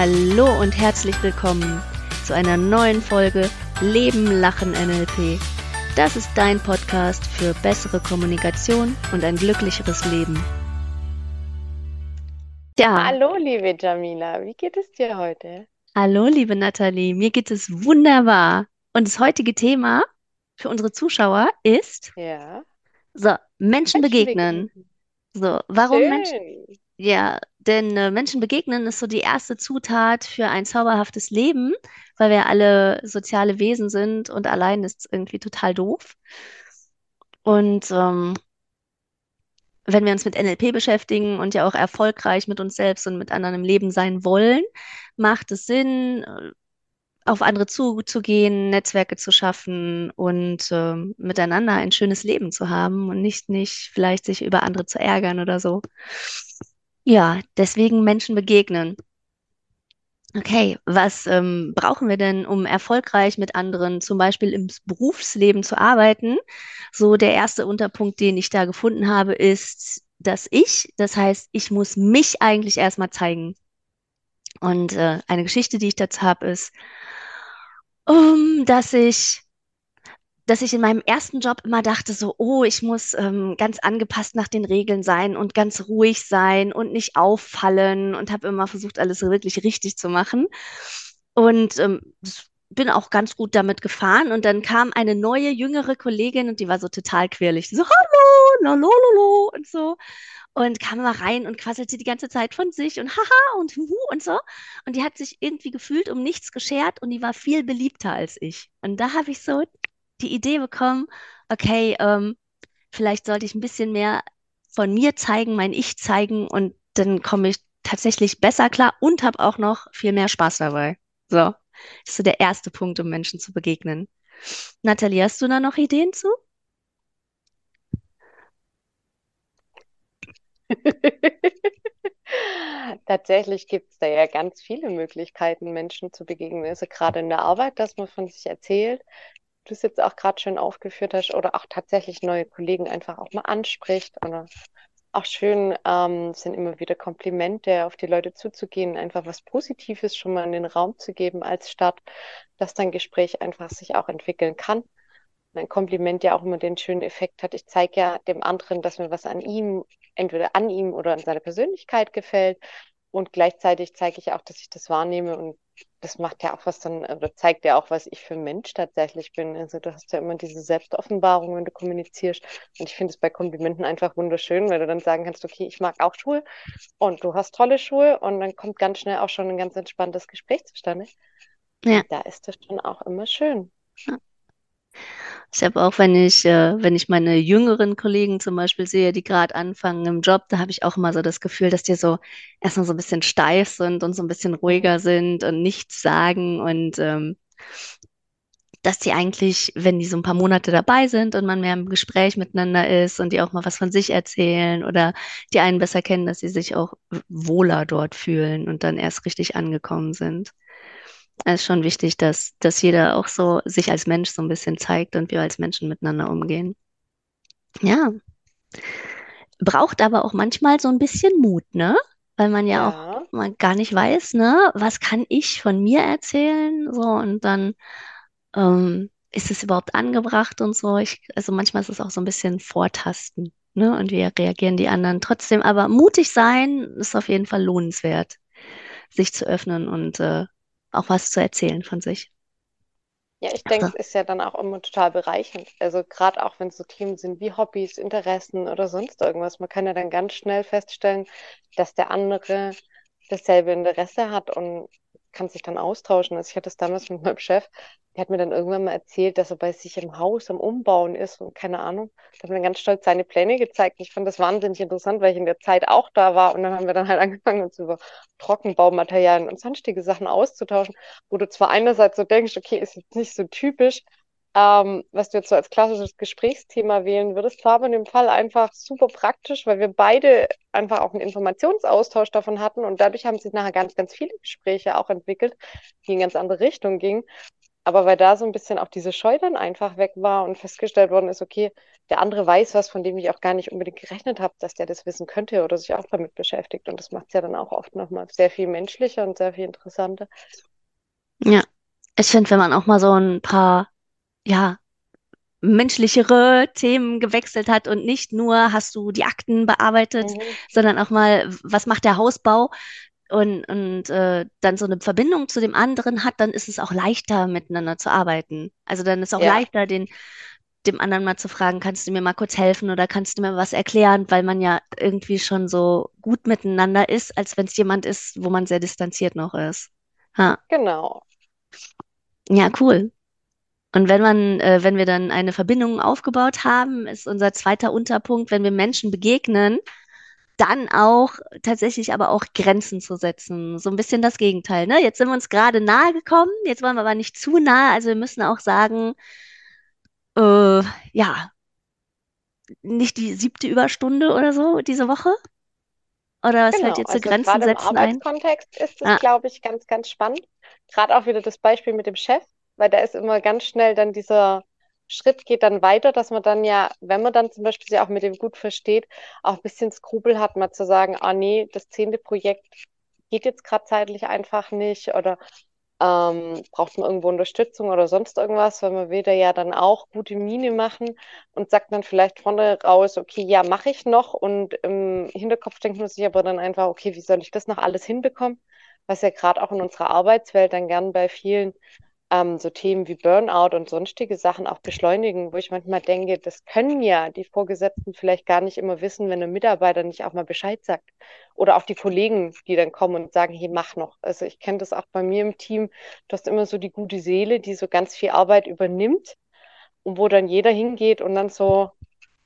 Hallo und herzlich willkommen zu einer neuen Folge Leben, Lachen, NLP. Das ist dein Podcast für bessere Kommunikation und ein glücklicheres Leben. Ja. Hallo, liebe Jamila, wie geht es dir heute? Hallo, liebe Nathalie, mir geht es wunderbar. Und das heutige Thema für unsere Zuschauer ist ja. so, Menschen, Menschen begegnen. begegnen. So, warum Schön. Menschen? Ja, denn äh, Menschen begegnen ist so die erste Zutat für ein zauberhaftes Leben, weil wir alle soziale Wesen sind und allein ist irgendwie total doof. Und ähm, wenn wir uns mit NLP beschäftigen und ja auch erfolgreich mit uns selbst und mit anderen im Leben sein wollen, macht es Sinn, äh, auf andere zuzugehen, Netzwerke zu schaffen und äh, miteinander ein schönes Leben zu haben und nicht, nicht vielleicht sich über andere zu ärgern oder so. Ja, deswegen Menschen begegnen. Okay, was ähm, brauchen wir denn, um erfolgreich mit anderen, zum Beispiel im Berufsleben zu arbeiten? So der erste Unterpunkt, den ich da gefunden habe, ist dass Ich. Das heißt, ich muss mich eigentlich erstmal zeigen. Und äh, eine Geschichte, die ich dazu habe, ist, um, dass ich dass ich in meinem ersten Job immer dachte, so, oh, ich muss ähm, ganz angepasst nach den Regeln sein und ganz ruhig sein und nicht auffallen und habe immer versucht, alles wirklich richtig zu machen. Und ähm, bin auch ganz gut damit gefahren. Und dann kam eine neue, jüngere Kollegin und die war so total quirlig. So, hallo, lalololo und so. Und kam mal rein und quasselte die ganze Zeit von sich und haha und huhu und so. Und die hat sich irgendwie gefühlt um nichts geschert und die war viel beliebter als ich. Und da habe ich so die Idee bekommen, okay, ähm, vielleicht sollte ich ein bisschen mehr von mir zeigen, mein Ich zeigen und dann komme ich tatsächlich besser klar und habe auch noch viel mehr Spaß dabei. So, das ist so der erste Punkt, um Menschen zu begegnen. Nathalie, hast du da noch Ideen zu? Tatsächlich gibt es da ja ganz viele Möglichkeiten, Menschen zu begegnen. Also gerade in der Arbeit, dass man von sich erzählt, du es jetzt auch gerade schön aufgeführt hast, oder auch tatsächlich neue Kollegen einfach auch mal anspricht. Oder auch schön ähm, sind immer wieder Komplimente, auf die Leute zuzugehen, einfach was Positives schon mal in den Raum zu geben als Stadt, dass dein Gespräch einfach sich auch entwickeln kann. ein Kompliment ja auch immer den schönen Effekt hat. Ich zeige ja dem anderen, dass mir was an ihm, entweder an ihm oder an seiner Persönlichkeit gefällt. Und gleichzeitig zeige ich auch, dass ich das wahrnehme und das macht ja auch was dann, oder zeigt ja auch, was ich für ein Mensch tatsächlich bin. Also du hast ja immer diese Selbstoffenbarung, wenn du kommunizierst. Und ich finde es bei Komplimenten einfach wunderschön, weil du dann sagen kannst, okay, ich mag auch Schuhe und du hast tolle Schuhe und dann kommt ganz schnell auch schon ein ganz entspanntes Gespräch zustande. Ja. Da ist das schon auch immer schön. Ja. Ich habe auch, wenn ich, äh, wenn ich meine jüngeren Kollegen zum Beispiel sehe, die gerade anfangen im Job, da habe ich auch immer so das Gefühl, dass die so erstmal so ein bisschen steif sind und so ein bisschen ruhiger sind und nichts sagen und ähm, dass die eigentlich, wenn die so ein paar Monate dabei sind und man mehr im Gespräch miteinander ist und die auch mal was von sich erzählen oder die einen besser kennen, dass sie sich auch wohler dort fühlen und dann erst richtig angekommen sind. Es ist schon wichtig, dass, dass jeder auch so sich als Mensch so ein bisschen zeigt und wir als Menschen miteinander umgehen. Ja. Braucht aber auch manchmal so ein bisschen Mut, ne? Weil man ja, ja. auch man gar nicht weiß, ne, was kann ich von mir erzählen? So, und dann ähm, ist es überhaupt angebracht und so. Ich, also manchmal ist es auch so ein bisschen Vortasten, ne? Und wie reagieren die anderen trotzdem. Aber mutig sein ist auf jeden Fall lohnenswert, sich zu öffnen und äh, auch was zu erzählen von sich. Ja, ich denke, es ist ja dann auch immer total bereichernd. Also gerade auch wenn es so Themen sind wie Hobbys, Interessen oder sonst irgendwas. Man kann ja dann ganz schnell feststellen, dass der andere dasselbe Interesse hat und kann sich dann austauschen. Also ich hatte es damals mit meinem Chef, der hat mir dann irgendwann mal erzählt, dass er bei sich im Haus am Umbauen ist und keine Ahnung. Da hat mir ganz stolz seine Pläne gezeigt. Ich fand das wahnsinnig interessant, weil ich in der Zeit auch da war und dann haben wir dann halt angefangen, uns über Trockenbaumaterialien und sonstige Sachen auszutauschen, wo du zwar einerseits so denkst, okay, ist jetzt nicht so typisch, ähm, was du jetzt so als klassisches Gesprächsthema wählen würdest. War aber in dem Fall einfach super praktisch, weil wir beide einfach auch einen Informationsaustausch davon hatten und dadurch haben sich nachher ganz, ganz viele Gespräche auch entwickelt, die in ganz andere Richtungen gingen. Aber weil da so ein bisschen auch diese Scheu dann einfach weg war und festgestellt worden ist, okay, der andere weiß was, von dem ich auch gar nicht unbedingt gerechnet habe, dass der das wissen könnte oder sich auch damit beschäftigt. Und das macht es ja dann auch oft nochmal sehr viel menschlicher und sehr viel interessanter. Ja, ich finde, wenn man auch mal so ein paar, ja, menschlichere Themen gewechselt hat und nicht nur hast du die Akten bearbeitet, Mhm. sondern auch mal, was macht der Hausbau und, und äh, dann so eine Verbindung zu dem anderen hat, dann ist es auch leichter, miteinander zu arbeiten. Also dann ist auch Ja, leichter, den, dem anderen mal zu fragen, kannst du mir mal kurz helfen oder kannst du mir was erklären, weil man ja irgendwie schon so gut miteinander ist, als wenn es jemand ist, wo man sehr distanziert noch ist. Ha. genau. Ja, cool. Und wenn man, äh, wenn wir dann eine Verbindung aufgebaut haben, ist unser zweiter Unterpunkt, wenn wir Menschen begegnen, dann auch tatsächlich aber auch Grenzen zu setzen. So ein bisschen das Gegenteil, ne? Jetzt sind wir uns gerade nahe gekommen, jetzt wollen wir aber nicht zu nahe, also wir müssen auch sagen, äh, ja, nicht die siebte Überstunde oder so diese Woche? Oder was fällt Genau, dir zu also Grenzen gerade im setzen ein? Arbeitskontext ist es, Ja, glaube ich, ganz, ganz spannend. Gerade auch wieder das Beispiel mit dem Chef, weil da ist immer ganz schnell dann dieser Schritt geht dann weiter, dass man dann ja, wenn man dann zum Beispiel sich auch mit dem gut versteht, auch ein bisschen Skrupel hat, mal zu sagen, ah nee, das zehnte Projekt geht jetzt gerade zeitlich einfach nicht oder ähm, braucht man irgendwo Unterstützung oder sonst irgendwas, weil man will da ja dann auch gute Miene machen und sagt dann vielleicht vorne raus, okay, ja, mache ich noch und im Hinterkopf denkt man sich aber dann einfach, okay, wie soll ich das noch alles hinbekommen? Was ja gerade auch in unserer Arbeitswelt dann gern bei vielen ähm, so Themen wie Burnout und sonstige Sachen auch beschleunigen, wo ich manchmal denke, das können ja die Vorgesetzten vielleicht gar nicht immer wissen, wenn ein Mitarbeiter nicht auch mal Bescheid sagt. Oder auch die Kollegen, die dann kommen und sagen, hey, mach noch. Also ich kenne das auch bei mir im Team. Du hast immer so die gute Seele, die so ganz viel Arbeit übernimmt und wo dann jeder hingeht und dann so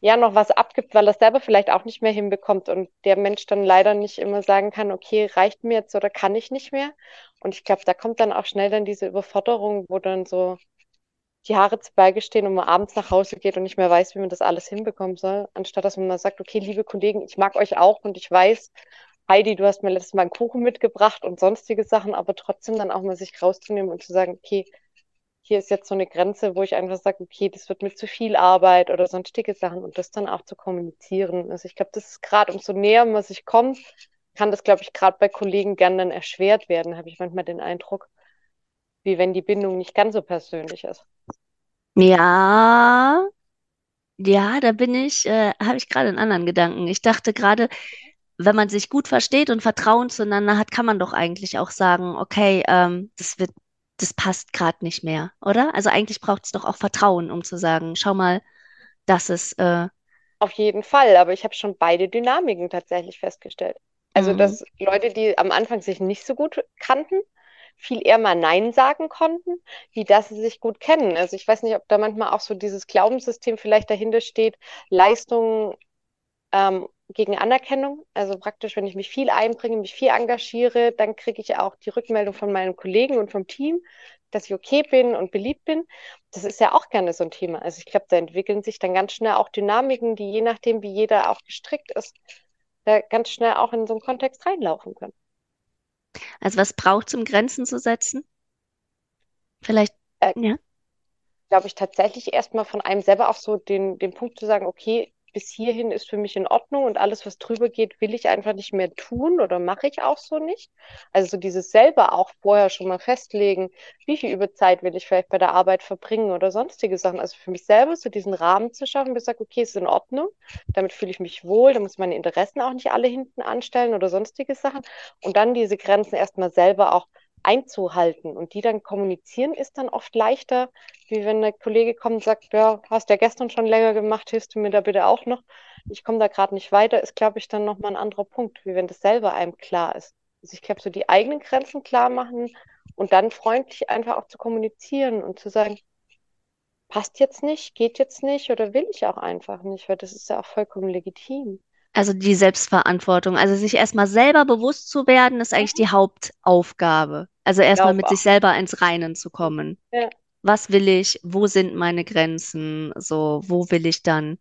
ja noch was abgibt, weil er selber vielleicht auch nicht mehr hinbekommt und der Mensch dann leider nicht immer sagen kann, okay, reicht mir jetzt oder kann ich nicht mehr. Und ich glaube, da kommt dann auch schnell dann diese Überforderung, wo dann so die Haare zu Berge stehen und man abends nach Hause geht und nicht mehr weiß, wie man das alles hinbekommen soll, anstatt dass man mal sagt, okay, liebe Kollegen, ich mag euch auch und ich weiß, Heidi, du hast mir letztes Mal einen Kuchen mitgebracht und sonstige Sachen, aber trotzdem dann auch mal sich rauszunehmen und zu sagen, okay, hier ist jetzt so eine Grenze, wo ich einfach sage, okay, das wird mir zu viel Arbeit oder sonstige Sachen und das dann auch zu kommunizieren. Also ich glaube, das ist gerade, umso näher man sich kommt, kann das, glaube ich, gerade bei Kollegen gern dann erschwert werden, habe ich manchmal den Eindruck, wie wenn die Bindung nicht ganz so persönlich ist. ja, ja, da bin ich, äh, habe ich gerade einen anderen Gedanken. Ich dachte gerade, wenn man sich gut versteht und Vertrauen zueinander hat, kann man doch eigentlich auch sagen, okay, ähm, das wird, das passt gerade nicht mehr, oder? Also eigentlich braucht es doch auch Vertrauen, um zu sagen, schau mal, das ist, äh, Auf jeden Fall, aber ich habe schon beide Dynamiken tatsächlich festgestellt. Also, mm, dass Leute, die am Anfang sich nicht so gut kannten, viel eher mal Nein sagen konnten, wie dass sie sich gut kennen. Also ich weiß nicht, ob da manchmal auch so dieses Glaubenssystem vielleicht dahinter steht, Leistung ähm, gegen Anerkennung. Also praktisch, wenn ich mich viel einbringe, mich viel engagiere, dann kriege ich auch die Rückmeldung von meinen Kollegen und vom Team, dass ich okay bin und beliebt bin. Das ist ja auch gerne so ein Thema. Also ich glaube, da entwickeln sich dann ganz schnell auch Dynamiken, die je nachdem, wie jeder auch gestrickt ist, da ganz schnell auch in so einen Kontext reinlaufen können. also was braucht es, um Grenzen zu setzen? Vielleicht, Äh, ja. glaube ich, tatsächlich erstmal von einem selber auch so den, den Punkt zu sagen, okay, bis hierhin ist für mich in Ordnung und alles, was drüber geht, will ich einfach nicht mehr tun oder mache ich auch so nicht. Also so dieses selber auch vorher schon mal festlegen, wie viel Überzeit will ich vielleicht bei der Arbeit verbringen oder sonstige Sachen. Also für mich selber so diesen Rahmen zu schaffen, bis ich sage, okay, ist in Ordnung, damit fühle ich mich wohl, da muss meine Interessen auch nicht alle hinten anstellen oder sonstige Sachen. Und dann diese Grenzen erstmal selber auch einzuhalten und die dann kommunizieren, ist dann oft leichter, wie wenn der Kollege kommt und sagt, ja, hast ja gestern schon länger gemacht, hilfst du mir da bitte auch noch? Ich komme da gerade nicht weiter, ist, glaube ich, dann nochmal ein anderer Punkt, wie wenn das selber einem klar ist. Also ich glaube, so die eigenen Grenzen klar machen und dann freundlich einfach auch zu kommunizieren und zu sagen, passt jetzt nicht, geht jetzt nicht oder will ich auch einfach nicht, weil das ist ja auch vollkommen legitim. Also die Selbstverantwortung. Also sich erstmal selber bewusst zu werden, ist eigentlich Mhm. die Hauptaufgabe. Also erstmal mit sich selber ins Reinen zu kommen. Ja, Was will ich? Wo sind meine Grenzen? So, wo will ich dann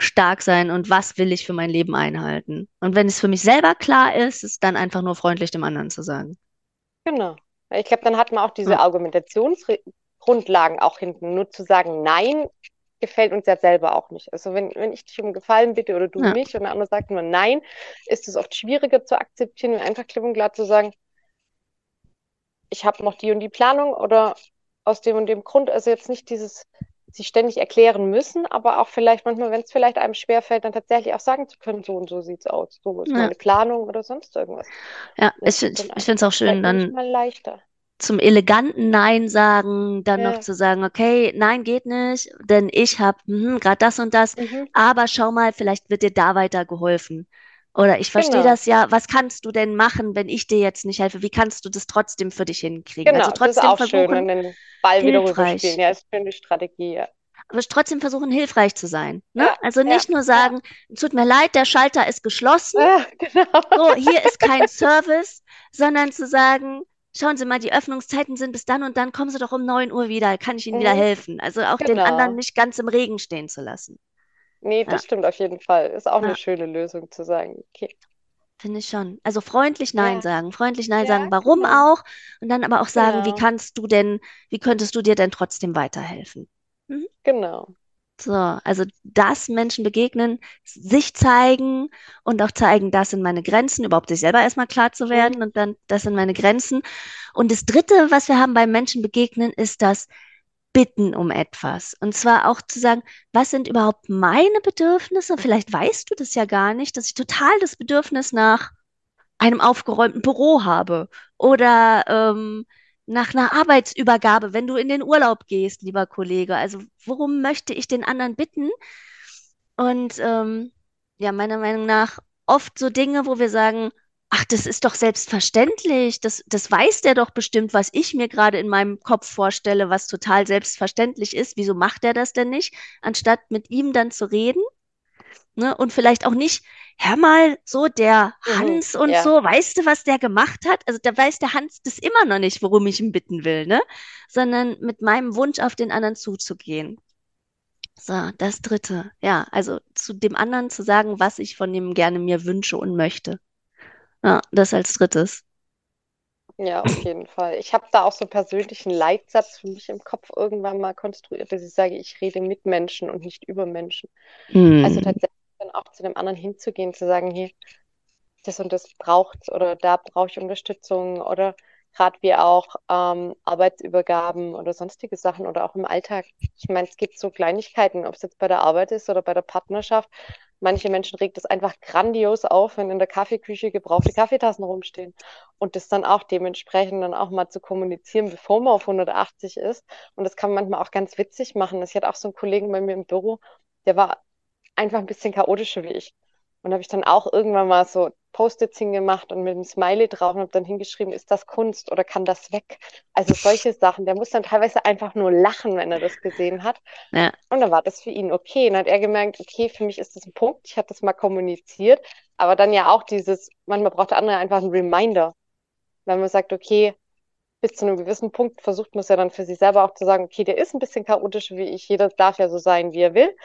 stark sein und was will ich für mein Leben einhalten? Und wenn es für mich selber klar ist, ist dann einfach nur freundlich dem anderen zu sagen. genau. Ich glaube, dann hat man auch diese Ja, Argumentationsgrundlagen auch hinten. Nur zu sagen, nein, gefällt uns ja selber auch nicht. Also wenn, wenn ich dich um Gefallen bitte oder du ja, mich und der andere sagt nur nein, ist es oft schwieriger zu akzeptieren, einfach klipp und klar zu sagen, ich habe noch die und die Planung oder aus dem und dem Grund. Also jetzt nicht dieses sich ständig erklären müssen, aber auch vielleicht manchmal, wenn es vielleicht einem schwerfällt, dann tatsächlich auch sagen zu können, so und so sieht's aus, so ist ja. meine Planung oder sonst irgendwas. Ja, ich, ich, finde es auch schön, dann manchmal leichter. Zum eleganten Nein sagen, dann noch Ja, zu sagen, okay, nein, geht nicht, denn ich habe gerade das und das, mhm. aber schau mal, vielleicht wird dir da weiter geholfen. Oder ich verstehe Genau, das ja, was kannst du denn machen, wenn ich dir jetzt nicht helfe? Wie kannst du das trotzdem für dich hinkriegen? Also genau, das ist trotzdem auch schön. versuchen, Und den Ball wieder rüberspielen. hilfreich, Ja, ist eine schöne Strategie. Ja, aber trotzdem versuchen, hilfreich zu sein. Ne? ja, Also ja. nicht nur ja. sagen, tut mir leid, der Schalter ist geschlossen, Ah, genau. so, hier ist kein Service, sondern zu sagen, schauen Sie mal, die Öffnungszeiten sind bis dann und dann, kommen Sie doch um 9 Uhr wieder, kann ich Ihnen wieder Mhm, helfen. Also auch den anderen genau. nicht ganz im Regen stehen zu lassen. Nee, Ja, das stimmt auf jeden Fall. Ist auch eine ja, schöne Lösung zu sagen, okay. finde ich schon. Also freundlich Nein Ja, sagen, freundlich Nein ja, sagen, warum genau, auch, und dann aber auch sagen, wie genau, kannst du denn, wie könntest du dir denn trotzdem weiterhelfen? Mhm. genau. So, also das Menschen begegnen, sich zeigen und auch zeigen, das sind meine Grenzen, überhaupt sich selber erstmal klar zu werden Mhm. und dann, das sind meine Grenzen. Und das Dritte, was wir haben beim Menschen begegnen, ist das Bitten um etwas. Und zwar auch zu sagen, was sind überhaupt meine Bedürfnisse? Vielleicht weißt du das ja gar nicht, dass ich total das Bedürfnis nach einem aufgeräumten Büro habe oder ähm, nach einer Arbeitsübergabe, wenn du in den Urlaub gehst, lieber Kollege. Also worum möchte ich den anderen bitten? Und ähm, ja, meiner Meinung nach oft so Dinge, wo wir sagen, ach, das ist doch selbstverständlich, das, das weiß der doch bestimmt, was ich mir gerade in meinem Kopf vorstelle, was total selbstverständlich ist. Wieso macht er das denn nicht, anstatt mit ihm dann zu reden? Ne? Und vielleicht auch nicht, hör mal, so der Mhm. Hans und Ja, so, weißt du, was der gemacht hat? Also da weiß der Hans das immer noch nicht, worum ich ihn bitten will, ne? Sondern mit meinem Wunsch auf den anderen zuzugehen. So, das Dritte. Ja, also zu dem anderen zu sagen, was ich von ihm gerne mir wünsche und möchte. Ja, das als Drittes. ja, auf jeden Fall. Ich habe da auch so einen Leitsatz für mich im Kopf irgendwann mal konstruiert, dass ich sage, ich rede mit Menschen und nicht über Menschen. Also Hm. tatsächlich dann auch zu dem anderen hinzugehen, zu sagen, hier, das und das braucht's oder da brauche ich Unterstützung oder gerade wie auch ähm, Arbeitsübergaben oder sonstige Sachen oder auch im Alltag. Ich meine, es gibt so Kleinigkeiten, ob es jetzt bei der Arbeit ist oder bei der Partnerschaft. Manche Menschen regt es einfach grandios auf, wenn in der Kaffeeküche gebrauchte Kaffeetassen rumstehen und das dann auch dementsprechend dann auch mal zu kommunizieren, bevor man auf 180 ist. Und das kann man manchmal auch ganz witzig machen. Ich hatte auch so einen Kollegen bei mir im Büro, der war einfach ein bisschen chaotischer wie ich. Und habe ich dann auch irgendwann mal so Post-its hingemacht und mit einem Smiley drauf und habe dann hingeschrieben, ist das Kunst oder kann das weg? Also solche Sachen. Der muss dann teilweise einfach nur lachen, wenn er das gesehen hat. Ja, Und dann war das für ihn okay. Und dann hat er gemerkt, okay, für mich ist das ein Punkt. Ich habe das mal kommuniziert. Aber dann ja auch dieses, manchmal braucht der andere einfach einen Reminder. Wenn man sagt, okay, bis zu einem gewissen Punkt versucht man es ja dann für sich selber auch zu sagen, okay, der ist ein bisschen chaotisch wie ich, jeder darf ja so sein, wie er will.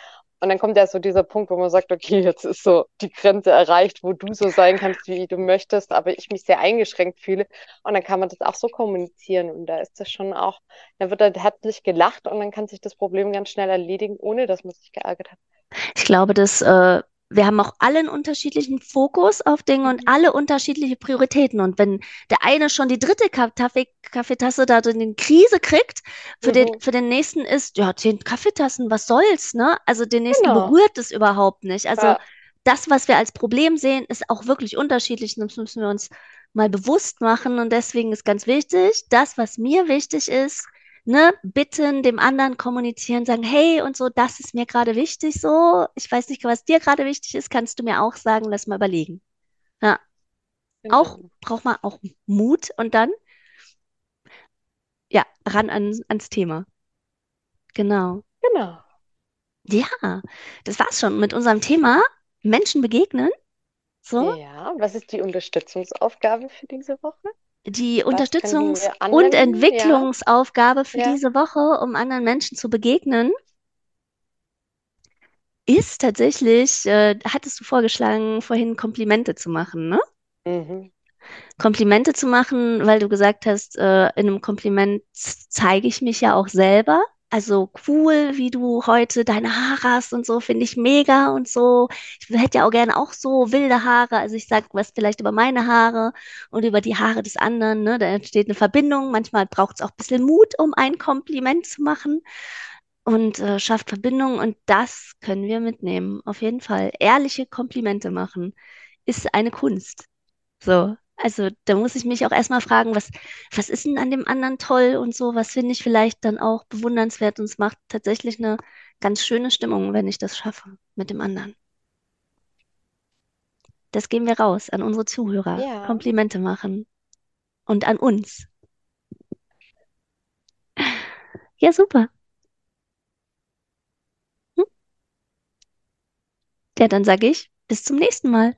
Und dann kommt ja so dieser Punkt, wo man sagt, okay, jetzt ist so die Grenze erreicht, wo du so sein kannst, wie du möchtest, aber ich mich sehr eingeschränkt fühle. Und dann kann man das auch so kommunizieren. Und da ist das schon auch, dann wird halt herzlich gelacht und dann kann sich das Problem ganz schnell erledigen, ohne dass man sich geärgert hat. ich glaube, dass äh, wir haben auch alle einen unterschiedlichen Fokus auf Dinge und Mhm. alle unterschiedliche Prioritäten. Und wenn der eine schon die dritte Kaffee Kaffeetasse da in Krise kriegt, für den, Mhm. für den nächsten ist, ja, zehn Kaffeetassen, was soll's, ne? Also den nächsten Genau. berührt es überhaupt nicht. Also Ja, das, was wir als Problem sehen, ist auch wirklich unterschiedlich. Und Das müssen wir uns mal bewusst machen. Und deswegen ist ganz wichtig, das, was mir wichtig ist, ne, bitten, dem anderen kommunizieren, sagen, hey und so, das ist mir gerade wichtig, so. Ich weiß nicht, was dir gerade wichtig ist, kannst du mir auch sagen, lass mal überlegen. Ja, auch genau. braucht man auch Mut und dann, ja, ran an, ans Thema. Genau. Genau. Ja, das war's schon mit unserem Thema Menschen begegnen. So. Ja, was ist die Unterstützungsaufgabe für diese Woche? Die Was Unterstützungs- und? Ja, Entwicklungsaufgabe für ja. diese Woche, um anderen Menschen zu begegnen, ist tatsächlich, äh, hattest du vorgeschlagen, vorhin Komplimente zu machen, ne? Mhm. Komplimente zu machen, weil du gesagt hast, äh, in einem Kompliment zeige ich mich ja auch selber. Also cool, wie du heute deine Haare hast und so, finde ich mega und so. Ich hätte ja auch gerne auch so wilde Haare. Also ich sage was vielleicht über meine Haare und über die Haare des anderen. Ne? Da entsteht eine Verbindung. Manchmal braucht es auch ein bisschen Mut, um ein Kompliment zu machen und äh, schafft Verbindung. Und das können wir mitnehmen, auf jeden Fall. Ehrliche Komplimente machen ist eine Kunst. So, also da muss ich mich auch erstmal fragen, was, was ist denn an dem anderen toll und so, was finde ich vielleicht dann auch bewundernswert und es macht tatsächlich eine ganz schöne Stimmung, wenn ich das schaffe mit dem anderen. Das geben wir raus an unsere Zuhörer. Ja, Komplimente machen und an uns. Ja, super. Hm? Ja, dann sage ich bis zum nächsten Mal.